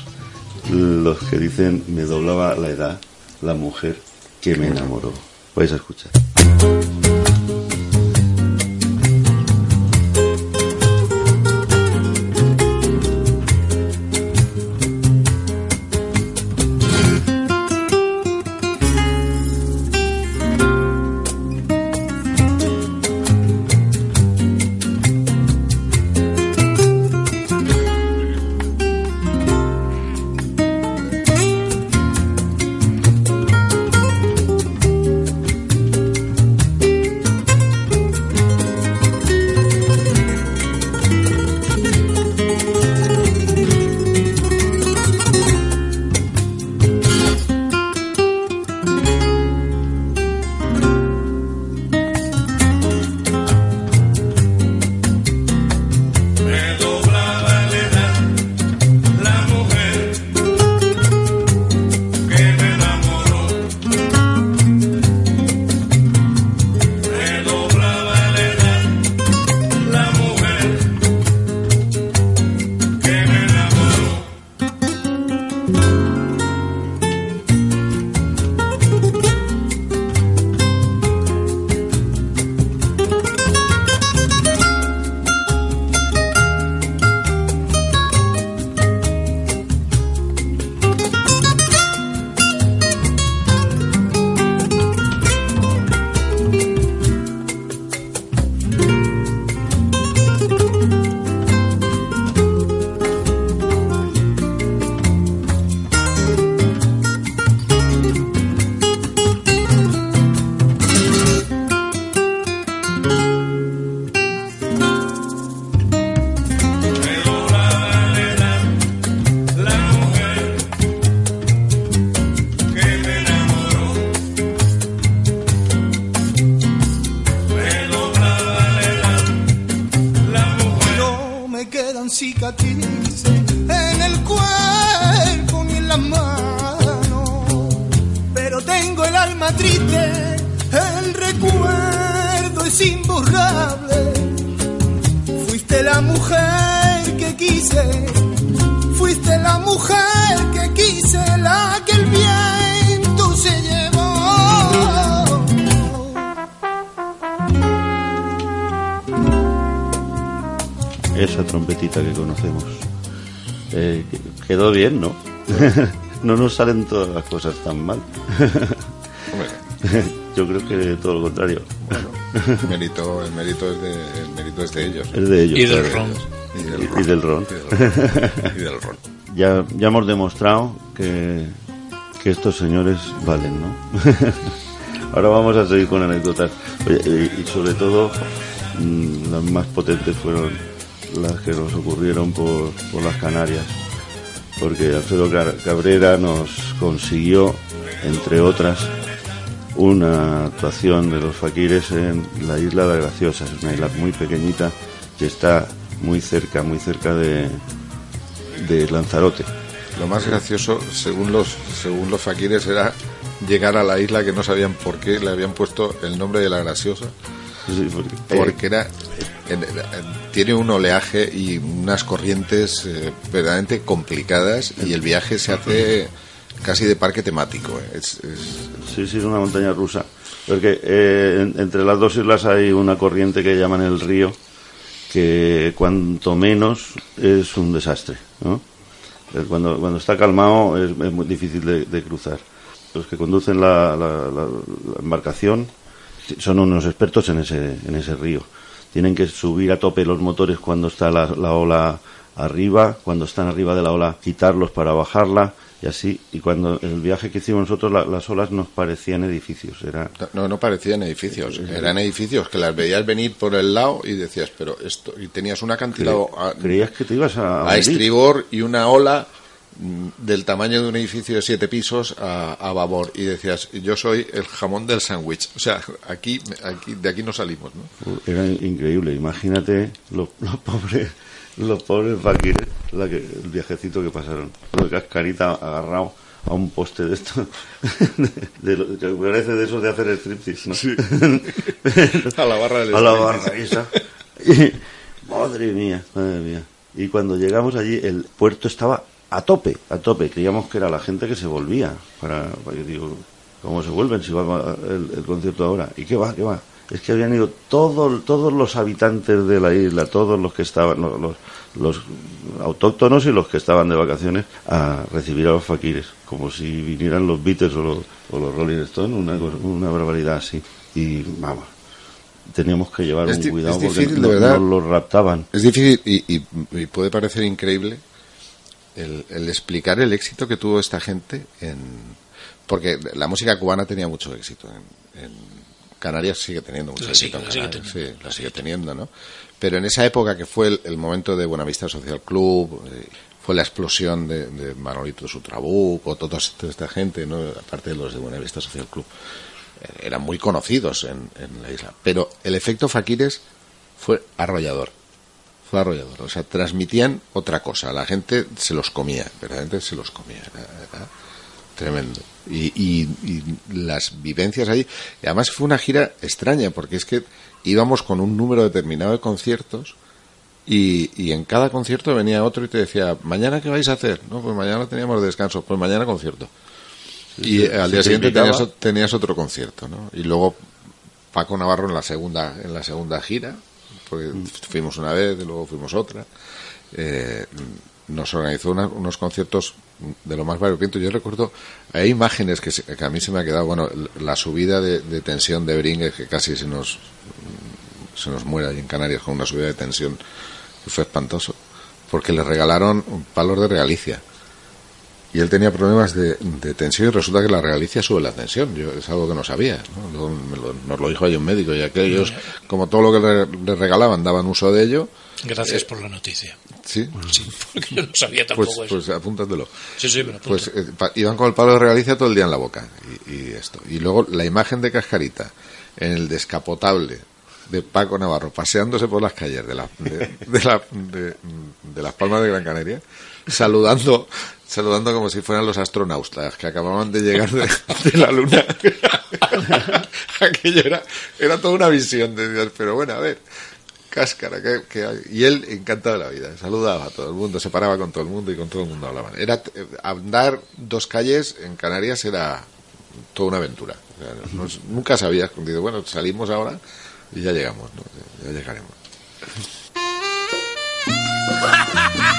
los que dicen me doblaba la edad la mujer que me enamoró. Vais a escuchar. Quedó bien, ¿no? <laughs> no nos salen todas las cosas tan mal. Hombre, <laughs> Yo creo que todo lo contrario. el mérito, <laughs> el mérito es de, el mérito es de ellos. Es de ellos. Y del claro. ron. Y del ron. Y del ron. Y del ron. Ya, ya hemos demostrado que, que estos señores valen, ¿no? ahora vamos a seguir con anécdotas. Oye, y, y sobre todo, mm, las más potentes fueron las que nos ocurrieron por, por las Canarias. Porque Alfredo Cabrera nos consiguió, entre otras, una actuación de los faquires en la isla de Graciosa, es una isla muy pequeñita que está muy cerca, muy cerca de, de Lanzarote. Lo más gracioso, según los, según los faquires, era llegar a la isla que no sabían por qué le habían puesto el nombre de la graciosa. Sí, porque, Porque era, en- en- tiene un oleaje y unas corrientes eh, verdaderamente complicadas y el viaje se hace casi de parque temático. eh. Es, es- Sí, sí, es una montaña rusa. Porque eh, en- entre las dos islas hay una corriente que llaman el río, que cuanto menos es un desastre. ¿no? Eh, Cuando, cuando está calmado es, es muy difícil de, de cruzar. Los que conducen la, la- la- la embarcación son unos expertos en ese, en ese río. Tienen que subir a tope los motores cuando está la, la ola arriba, cuando están arriba de la ola quitarlos para bajarla y así. Y cuando el viaje que hicimos nosotros la- las olas nos parecían edificios. Era no, no parecían edificios, eran edificios que las veías venir por el lado y decías, pero esto, y tenías un acantilado a, creías que te ibas a, a estribor y una ola del tamaño de un edificio de siete pisos a, a babor y decías yo soy el jamón del sándwich o sea aquí, aquí de aquí no salimos ¿no? Era increíble. Imagínate los, los pobres los pobres faquires, la que, el viajecito que pasaron. El cascarita agarrado a un poste de esto. <laughs> De, lo- que parece de esos de hacer striptease, ¿no? <laughs> a la barra del a la barra esa. Y, madre mía, madre mía. Y cuando llegamos allí, el puerto estaba a tope, a tope. Creíamos que era la gente que se volvía. Para, para yo digo, ¿cómo se vuelven si va el, el concierto ahora? ¿Y qué va, qué va? Es que habían ido todo, todos los habitantes de la isla, todos los que estaban, los, los, los autóctonos y los que estaban de vacaciones, a recibir a los faquires, como si vinieran los Beatles o los, o los Rolling Stones, una, una barbaridad así. Y vamos, teníamos que llevar Es un cuidado porque difícil, no- de verdad. nos los raptaban. es difícil y, y- y puede parecer increíble el, el explicar el éxito que tuvo esta gente en porque la música cubana tenía mucho éxito en, en Canarias sigue teniendo mucho La éxito sigue- en la sigue Canarias, teniendo. sí, la sigue teniendo no pero en esa época que fue el, el momento de Buenavista Social Club eh, fue la explosión de, de Manolito Sutrabuco toda esta esta gente no aparte de los de Buenavista Social Club eh, eran muy conocidos en, en la isla. Pero el efecto Faquires fue arrollador fue arrollador. O sea, transmitían otra cosa. La gente se los comía, verdaderamente se los comía. Era, era tremendo. Y, y- y las vivencias ahí. Y además fue una gira extraña, porque es que íbamos con un número determinado de conciertos. Y, y en cada concierto venía otro y te decía, ¿mañana qué vais a hacer? No, pues mañana teníamos descanso, pues mañana concierto. y al día te siguiente tenías, tenías otro concierto, ¿no? Y luego Paco Navarro en la segunda en la segunda gira porque fuimos una vez y luego fuimos otra. Eh, nos organizó una- unos conciertos de lo más variopinto yo recuerdo hay imágenes que, se- que a mí se me ha quedado bueno la subida de, tensión de Bringue que casi se nos se nos muere ahí en Canarias con una subida de tensión fue espantoso porque le regalaron palos de regalicia y él tenía problemas de, de tensión y resulta que la regalicia sube la tensión. Yo, es algo que no sabía. ¿no? Luego lo- nos lo dijo ahí un médico y aquellos, como todo lo que le, le regalaban, daban uso de ello. Gracias por la noticia. Sí, Sí, <laughs> porque yo no sabía pues, tampoco eso. pues apúntatelo. Sí, sí, me lo. Pues eh, pa- iban con el palo de regalicia todo el día en la boca. Y, y esto. Y luego la imagen de Cascarita en el descapotable de Paco Navarro paseándose por las calles de, la, de, de la- de- de las Palmas de Gran Canaria, <laughs> saludando, saludando como si fueran los astronautas que acababan de llegar de, la luna. <laughs> Aquello era, toda una visión de Dios, pero bueno, a ver. Cáscara, que, y él encantado de la vida, saludaba a todo el mundo, se paraba con todo el mundo y con todo el mundo hablaban. Era eh, andar dos calles en Canarias era toda una aventura. O sea, no- no- nunca bueno, salimos ahora y ya llegamos, ¿no? ya llegaremos. <laughs>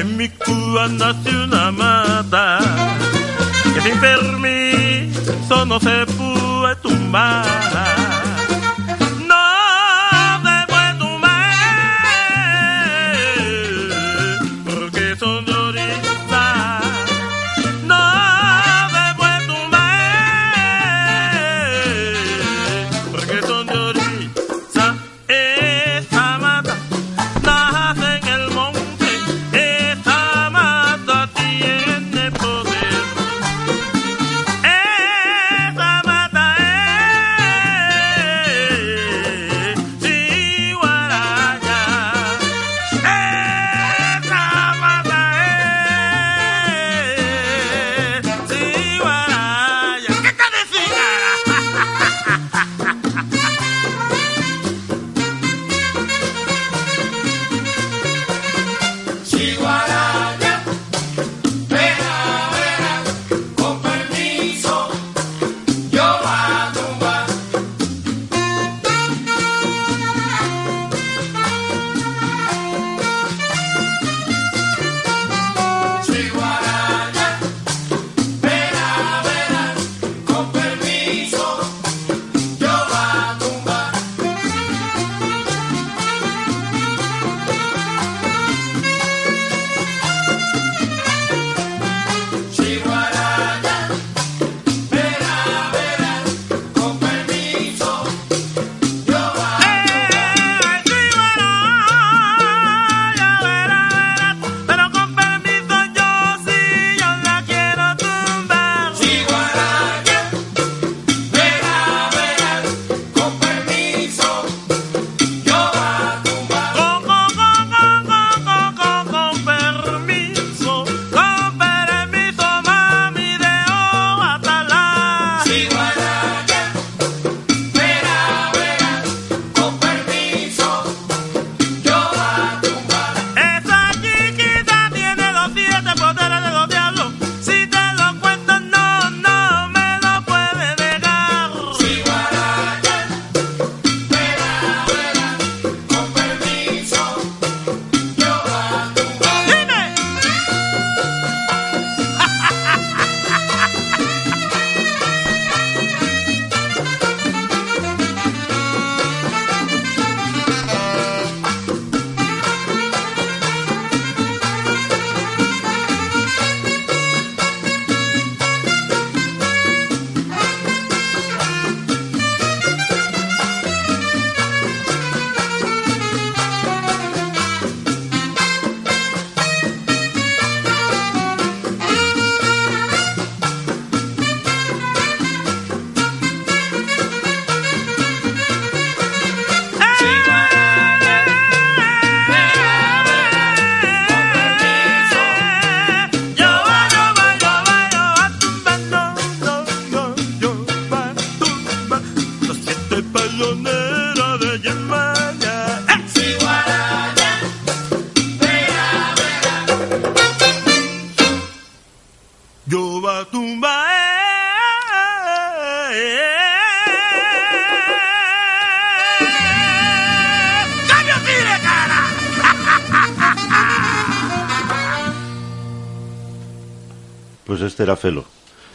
En mi Cuba nació una mata que sin permiso no se puede tumbar. Pues este era Felo,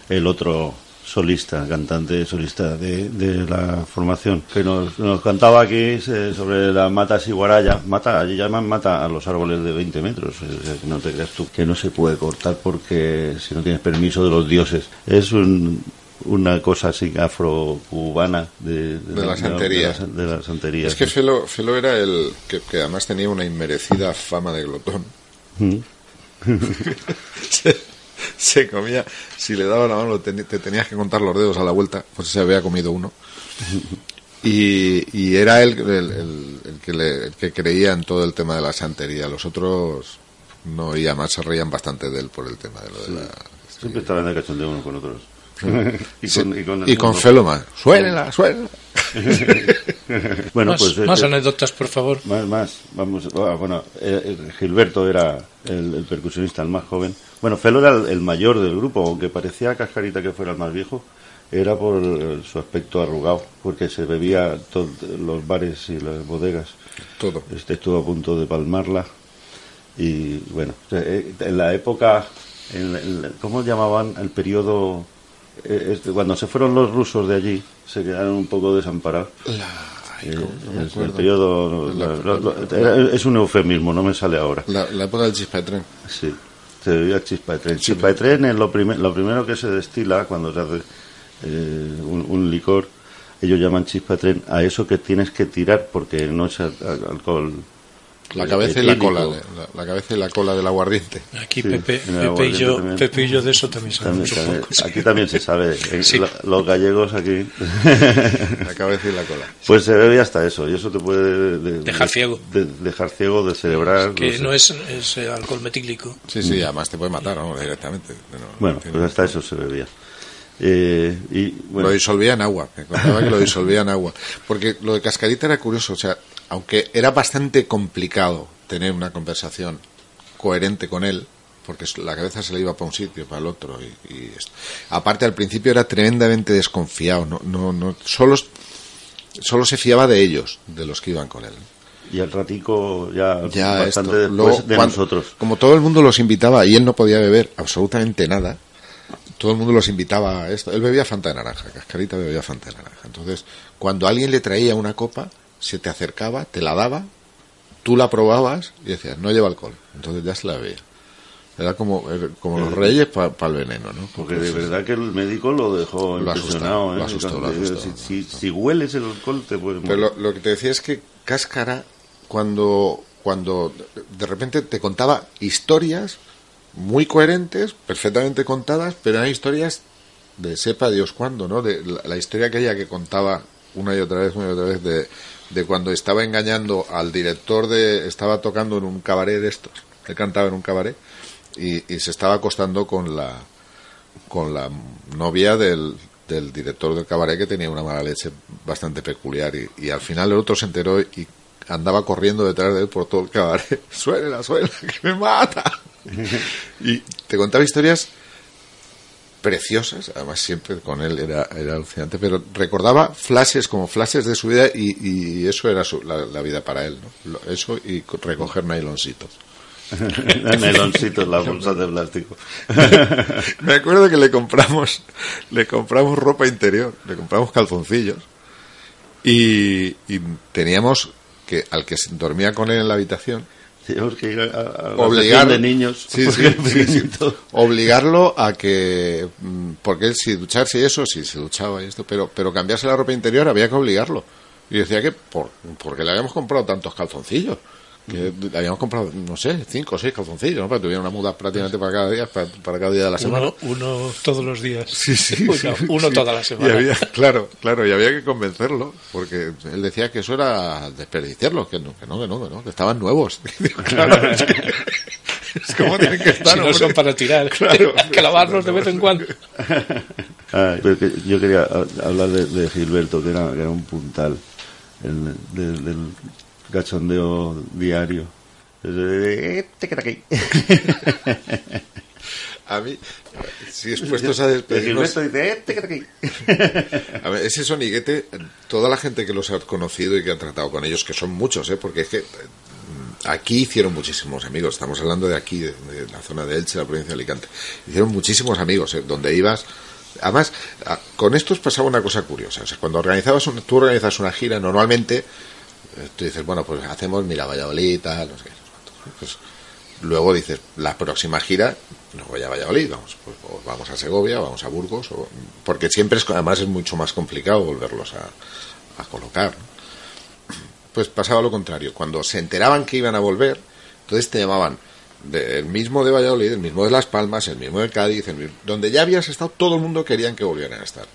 el otro solista, cantante solista de, de la formación, que nos, nos cantaba aquí eh, sobre las matas iguaraya. Mata, allí llaman mata a los árboles de 20 metros, eh, eh, que no te creas tú, que no se puede cortar porque si no tienes permiso de los dioses. Es un- una cosa así afro-cubana de, De la santería. De la, de la santería, Es que sí. Felo, Felo era el que, que además tenía una inmerecida fama de glotón. Mm. se, <laughs> <laughs> <laughs> se comía, si le daba la mano, te, te tenías que contar los dedos a la vuelta, pues se había comido uno. <laughs> Y, y era él el, el- el que le- el que creía en todo el tema de la santería. Los otros no, y además se reían bastante de él por el tema de lo de la. Siempre estaban de cachondeo unos con otros. Y Sí, con, y con, y con Felo más. Suénela, suénela. <laughs> bueno, más, pues más este- anécdotas, por favor. Más, más, vamos, ah, bueno, eh, eh, Gilberto era el, el percusionista, el más joven. Bueno, Felo era el, el mayor del grupo, aunque parecía a Cascarita que fuera el más viejo, era por eh, su aspecto arrugado, porque se bebía todos los bares y las bodegas. Todo. Este estuvo a punto de palmarla. Y bueno, eh, en la época, en, en- ¿cómo llamaban el periodo eh, este, cuando se fueron los rusos de allí, se quedaron un poco desamparados. Ay, Eh, no el- periodo La- la- la- era- es un eufemismo no me sale ahora. La, época del chispa de tren. sí se bebía chispa de tren. Chispa de tren es lo, primer- lo primero que se destila cuando se hace eh, un, un licor. Ellos llaman chispa de tren a eso que tienes que tirar porque no es al- al- alcohol La cabeza y la cola. de- La, la cabeza y la cola del aguardiente. Aquí Sí, Pepe, Pepe, y yo. Pepe y yo de eso también También- sabemos un también- aquí también se sabe eh, <laughs> Sí. los gallegos aquí La cabeza y la cola. <laughs> Pues se bebe hasta eso, y eso te puede de- Dejar de- ciego. de- dejar ciego, de celebrar. que sé. no es, es eh, alcohol metílico. Sí, sí, además te puede matar, ¿no? Directamente. No, no Bueno, pues hasta eso se bebía. Eh, y bueno, Lo disolvía en agua. Me contaba que lo disolvía en agua. Porque lo de Cascarita era curioso. O sea, aunque era bastante complicado tener una conversación coherente con él, porque la cabeza se le iba para un sitio, para el otro. Y, y esto. Aparte, al principio era tremendamente desconfiado. No, no, no, solo, solo se fiaba de ellos, de los que iban con él. y al ratico ya, Ya bastante esto. después Luego, de cuando- nosotros. Como todo el mundo los invitaba y él no podía beber absolutamente nada, todo el mundo los invitaba a esto. Él bebía Fanta de naranja, Cascarita bebía Fanta de naranja. Entonces, cuando alguien le traía una copa, se te acercaba, te la daba, tú la probabas y decías, no lleva alcohol. Entonces ya se la bebía. Era como, era como los reyes para el veneno, ¿no? Porque de verdad que el médico lo dejó Lo impresionado. asustó, ¿eh? lo asustó, lo Cuando- asustó. Si, si- si hueles el alcohol te puedes Pero lo que te decía es que Cáscara, cuando, cuando de repente te contaba historias muy coherentes, perfectamente contadas, pero eran historias de sepa Dios cuándo, ¿no? De la, la historia aquella que contaba una y otra vez, una y otra vez, de, de cuando estaba engañando al director de... Estaba tocando en un cabaret de estos, él cantaba en un cabaret, y, y se estaba acostando con la con la novia del, del director del cabaret que tenía una mala leche bastante peculiar y, y al final el otro se enteró y andaba corriendo detrás de él por todo el cabaret. <laughs> Suena suena que me mata. <laughs> Y te contaba historias preciosas además siempre con él era, era alucinante pero recordaba flashes como flashes de su vida y, y eso era su- la, la vida para él ¿no? Eso y co- recoger nyloncitos Meloncitos, las <laughs> <laughs> bolsas de plástico. <laughs> Me acuerdo que le compramos, le compramos ropa interior, le compramos calzoncillos y, y teníamos que al que se dormía con él en la habitación Que ir a, a la obligar de niños. Sí, sí, obligarlo a que mm, porque él si ducharse y eso sí se duchaba y esto pero pero cambiarse la ropa interior había que obligarlo. Y decía que por porque le habíamos comprado tantos calzoncillos que habíamos comprado no sé cinco o seis calzoncillos ¿no? para que tuviera una muda prácticamente para cada día para, para cada día de la semana Uno, uno todos los días. Sí, sí, <laughs> uno, sí, uno sí. toda la Y semana. había, claro, claro, y había que convencerlo, porque él decía que eso era desperdiciarlos, que no, que no, que no, que no, que estaban nuevos. <laughs> Claro, es, que- es como tienen que <laughs> estar. si no son para tirar, Claro. hay que lavarlos de vez en cuando. Ah, pero que yo quería a- hablar de, de Gilberto, que era, que era un puntal el- del, del cachondeo diario. Aquí. <laughs> A mí, si es puestos a De despedirnos, aquí. <laughs> A ver, ese soniguete, toda la gente que los ha conocido y que ha tratado con ellos, que son muchos, ¿eh? porque es que mm, aquí hicieron muchísimos amigos. Estamos hablando de aquí, de, de la zona de Elche, la provincia de Alicante. Hicieron muchísimos amigos, ¿eh? donde ibas. Además, con estos pasaba una cosa curiosa. O sea, cuando organizabas un- tú organizas una gira, normalmente eh, tú dices, bueno, pues hacemos, mira, Valladolid, tal, no sé qué. Pues, luego dices, la próxima gira, no voy a Valladolid, vamos, pues, vamos a Segovia, vamos a Burgos, o- porque siempre es, además es mucho más complicado volverlos a, a colocar. Pues pasaba lo contrario, cuando se enteraban que iban a volver, entonces te llamaban del mismo de Valladolid, el mismo de Las Palmas, el mismo de Cádiz, el donde ya habías estado, todo el mundo querían que volvieran a estar.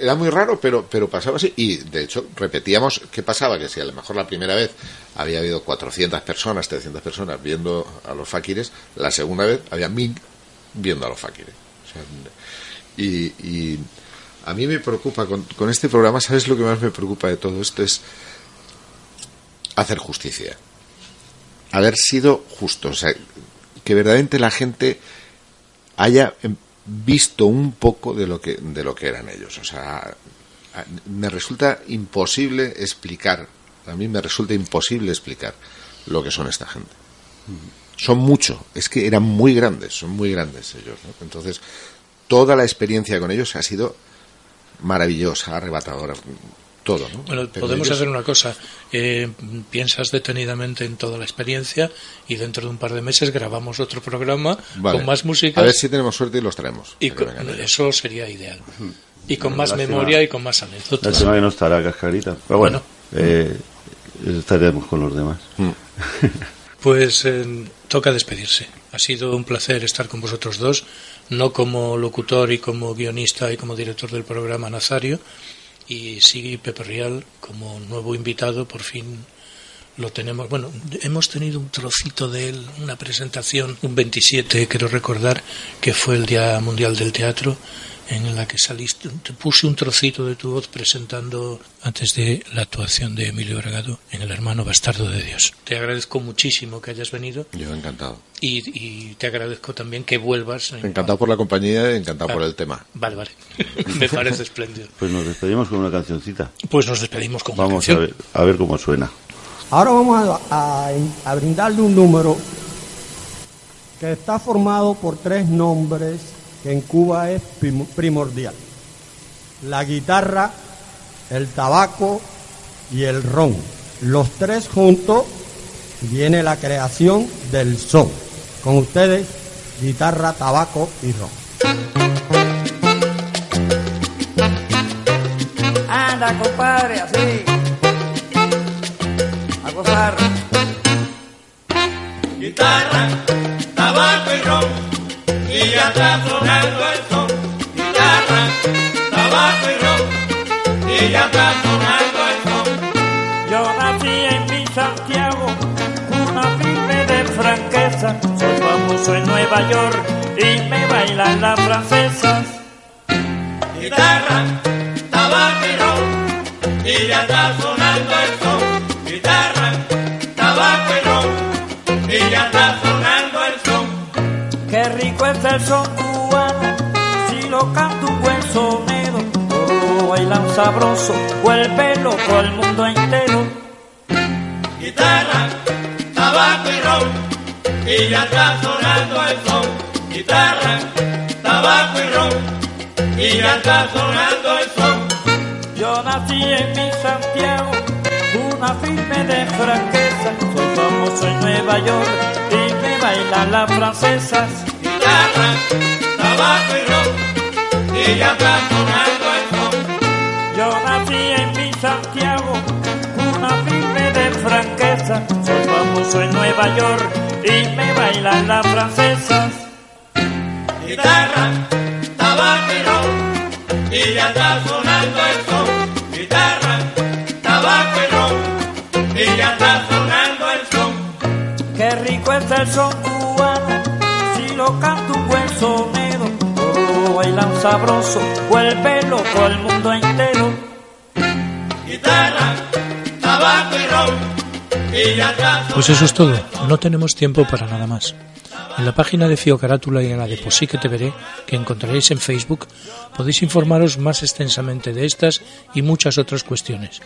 Era muy raro, pero, pero pasaba así. Y de hecho, repetíamos qué pasaba: que si a lo mejor la primera vez había habido 400 personas, 300 personas viendo a los fakires, la segunda vez había 1000 viendo a los sea, y, y a mí me preocupa con, con este programa, ¿sabes lo que más me preocupa de todo esto? Es hacer justicia. Haber sido justo. O sea, que verdaderamente la gente haya em, visto un poco de lo que de lo que eran ellos. O sea me resulta imposible explicar a mí me resulta imposible explicar lo que son esta gente. Son mucho es que eran muy grandes son muy grandes ellos ¿no? entonces toda la experiencia con ellos ha sido maravillosa, arrebatadora, todo. ¿no? Bueno, Pero podemos ellos- hacer una cosa. Eh, piensas detenidamente en toda la experiencia y dentro de un par de meses grabamos otro programa Vale. con más música. A ver si tenemos suerte y los traemos. y con- eso sería ideal. Y con Bueno, más lástima- memoria y con más anécdotas. Lástima que no estará Cascarita. Pero bueno, eh, estaremos con los demás. Mm. <laughs> Pues eh, toca despedirse. Ha sido un placer estar con vosotros dos, no como locutor y como guionista y como director del programa Nazario, y sí Pepe Real como nuevo invitado, por fin lo tenemos. Bueno, hemos tenido un trocito de él, una presentación, un 27, quiero recordar, que fue el Día Mundial del Teatro, en la que saliste, te puse un trocito de tu voz presentando antes de la actuación de Emilio Bragado en El Hermano Bastardo de Dios. Te agradezco muchísimo que hayas venido Yo encantado. y, y te agradezco también que vuelvas. en- Encantado por la compañía y encantado por el tema. Vale, vale. <laughs> Me parece espléndido. Pues nos despedimos con una cancioncita. Pues nos despedimos con una Vamos a canción. ver, a ver cómo suena. Ahora vamos a, brindarle un número que está formado por tres nombres que en Cuba es prim- primordial. La guitarra, el tabaco y el ron. Los tres juntos viene la creación del son. Con ustedes, guitarra, tabaco y ron. Anda, compadre, así. Gozar. Guitarra, tabaco y ron, y ya está sonando el son. Guitarra, tabaco y ron, y ya está sonando el son. Yo nací en mi Santiago, una firme de franqueza. Soy famoso en Nueva York y me bailan las francesas. Guitarra, tabaco y ron, y ya está sonando el son. Son cubano, si lo canta un buen sonero. Todos lo bailan sabroso, vuelve loco al mundo entero. Guitarra, tabaco y ron, y ya está sonando el son. Guitarra, tabaco y ron, y ya está sonando el son. Yo nací en mi Santiago, una firme de franqueza. Soy famoso en Nueva York y me bailan las francesas. Tabaco y ron, y ya está sonando el son. Yo nací en mi Santiago, una firme de franqueza. Soy famoso en Nueva York y me bailan las francesas. Guitarra, tabaco y ron, y ya está sonando el son. Guitarra, tabaco y ron, y ya está sonando el son. Qué rico es el son si lo canta un buen sonero. Todos lo bailan sabroso, vuelve loco al mundo entero. Guitarra, tabaco y ron, y ya está Pues eso es todo. No tenemos tiempo para nada más. En la página de Fio Carátula y en la de Posí que te veré, que encontraréis en Facebook, podéis informaros más extensamente de estas y muchas otras cuestiones.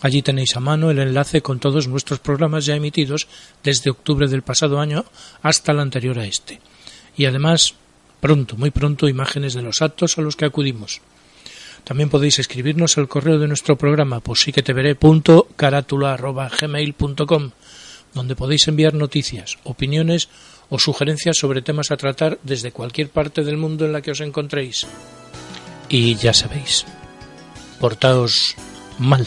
Allí tenéis a mano el enlace con todos nuestros programas ya emitidos desde octubre del pasado año hasta el anterior a este. Y además, pronto, muy pronto, imágenes de los actos a los que acudimos. También podéis escribirnos al correo de nuestro programa posíqueteveré.carátula.gmail.com donde podéis enviar noticias, opiniones o sugerencias sobre temas a tratar desde cualquier parte del mundo en la que os encontréis. Y ya sabéis, portaos mal.